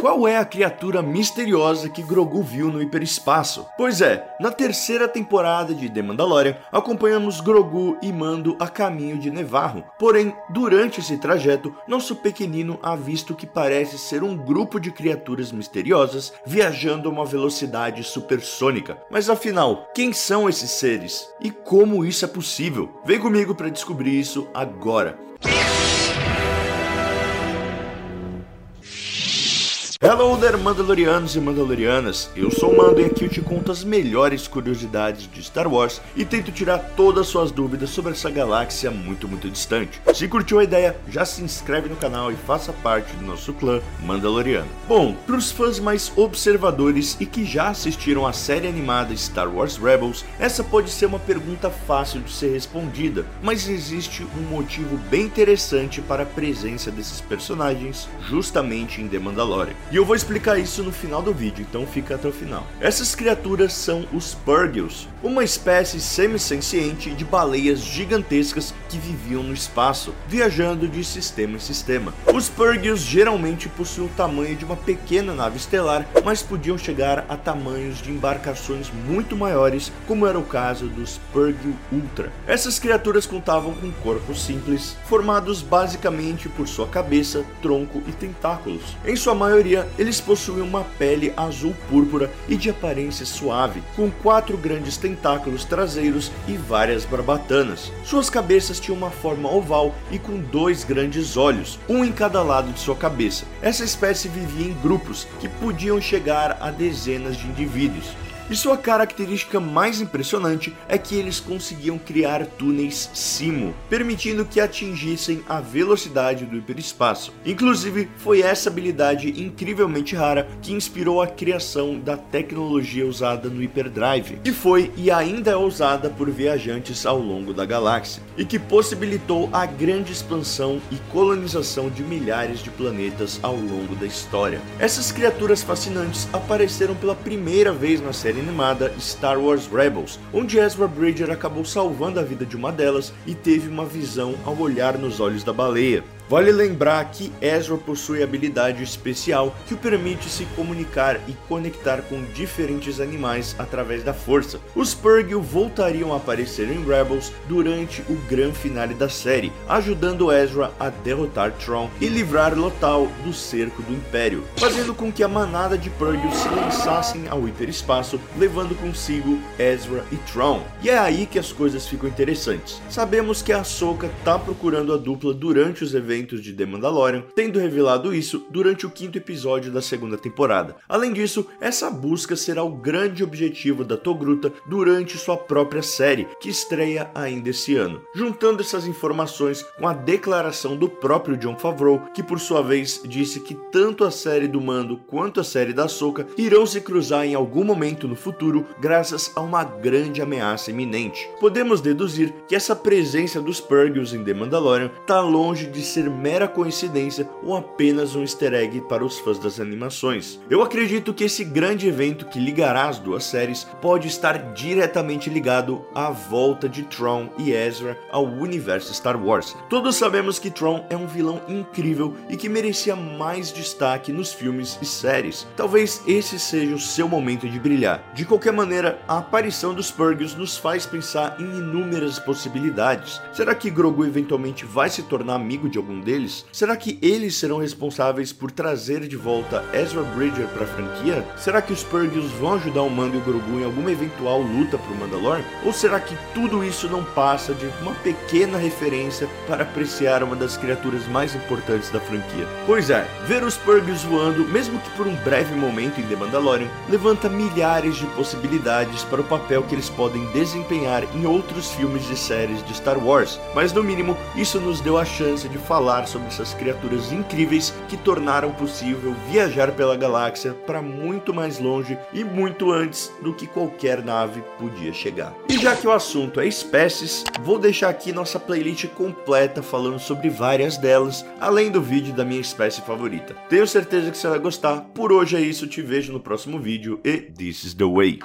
Qual é a criatura misteriosa que Grogu viu no hiperespaço? Pois é, na terceira temporada de The Mandalorian, acompanhamos Grogu e Mando a caminho de Nevarro. Porém, durante esse trajeto, nosso pequenino avista o que parece ser um grupo de criaturas misteriosas viajando a uma velocidade supersônica. Mas afinal, quem são esses seres? E como isso é possível? Vem comigo para descobrir isso agora. Hello there, Mandalorianos e Mandalorianas! Eu sou o Mando e aqui eu te conto as melhores curiosidades de Star Wars e tento tirar todas as suas dúvidas sobre essa galáxia muito, muito distante. Se curtiu a ideia, já se inscreve no canal e faça parte do nosso clã Mandaloriano. Bom, para os fãs mais observadores e que já assistiram a série animada Star Wars Rebels, essa pode ser uma pergunta fácil de ser respondida, mas existe um motivo bem interessante para a presença desses personagens justamente em The Mandalorian. E eu vou explicar isso no final do vídeo, então fica até o final. Essas criaturas são os Purgils, uma espécie semi-senciente de baleias gigantescas que viviam no espaço, viajando de sistema em sistema. Os Purgils geralmente possuem o tamanho de uma pequena nave estelar, mas podiam chegar a tamanhos de embarcações muito maiores, como era o caso dos Purgil Ultra. Essas criaturas contavam com corpos simples, formados basicamente por sua cabeça, tronco e tentáculos. Em sua maioria, eles possuem uma pele azul púrpura e de aparência suave, com quatro grandes tentáculos traseiros e várias barbatanas. Suas cabeças tinham uma forma oval e com dois grandes olhos, um em cada lado de sua cabeça. Essa espécie vivia em grupos que podiam chegar a dezenas de indivíduos. E sua característica mais impressionante é que eles conseguiam criar túneis Simo, permitindo que atingissem a velocidade do hiperespaço. Inclusive, foi essa habilidade incrivelmente rara que inspirou a criação da tecnologia usada no Hyperdrive, que foi e ainda é usada por viajantes ao longo da galáxia, e que possibilitou a grande expansão e colonização de milhares de planetas ao longo da história. Essas criaturas fascinantes apareceram pela primeira vez na série animada Star Wars Rebels, onde Ezra Bridger acabou salvando a vida de uma delas e teve uma visão ao olhar nos olhos da baleia. Vale lembrar que Ezra possui habilidade especial que o permite se comunicar e conectar com diferentes animais através da força. Os Purgil voltariam a aparecer em Rebels durante o grande finale da série, ajudando Ezra a derrotar Tron e livrar Lothal do cerco do Império, fazendo com que a manada de Purgil se lançassem ao hiperespaço, levando consigo Ezra e Tron. E é aí que as coisas ficam interessantes. Sabemos que a Ahsoka tá procurando a dupla durante os eventos eventos de The Mandalorian, tendo revelado isso durante o quinto episódio da segunda temporada. Além disso, essa busca será o grande objetivo da Togruta durante sua própria série, que estreia ainda esse ano. Juntando essas informações com a declaração do próprio John Favreau, que por sua vez disse que tanto a série do Mando quanto a série da Soca irão se cruzar em algum momento no futuro graças a uma grande ameaça iminente. Podemos deduzir que essa presença dos Purgils em The Mandalorian está longe de ser mera coincidência ou apenas um easter egg para os fãs das animações. Eu acredito que esse grande evento que ligará as duas séries pode estar diretamente ligado à volta de Tron e Ezra ao universo Star Wars. Todos sabemos que Tron é um vilão incrível e que merecia mais destaque nos filmes e séries. Talvez esse seja o seu momento de brilhar. De qualquer maneira, a aparição dos Purgils nos faz pensar em inúmeras possibilidades. Será que Grogu eventualmente vai se tornar amigo de algum deles? Será que eles serão responsáveis por trazer de volta Ezra Bridger para a franquia? Será que os Purgils vão ajudar o Mando e o Grogu em alguma eventual luta pro Mandalore? Ou será que tudo isso não passa de uma pequena referência para apreciar uma das criaturas mais importantes da franquia? Pois é, ver os Purgils voando, mesmo que por um breve momento em The Mandalorian, levanta milhares de possibilidades para o papel que eles podem desempenhar em outros filmes e séries de Star Wars, mas no mínimo isso nos deu a chance de falar falar sobre essas criaturas incríveis que tornaram possível viajar pela galáxia para muito mais longe e muito antes do que qualquer nave podia chegar. E já que o assunto é espécies, vou deixar aqui nossa playlist completa falando sobre várias delas, além do vídeo da minha espécie favorita. Tenho certeza que você vai gostar. Por hoje é isso, te vejo no próximo vídeo e this is the way.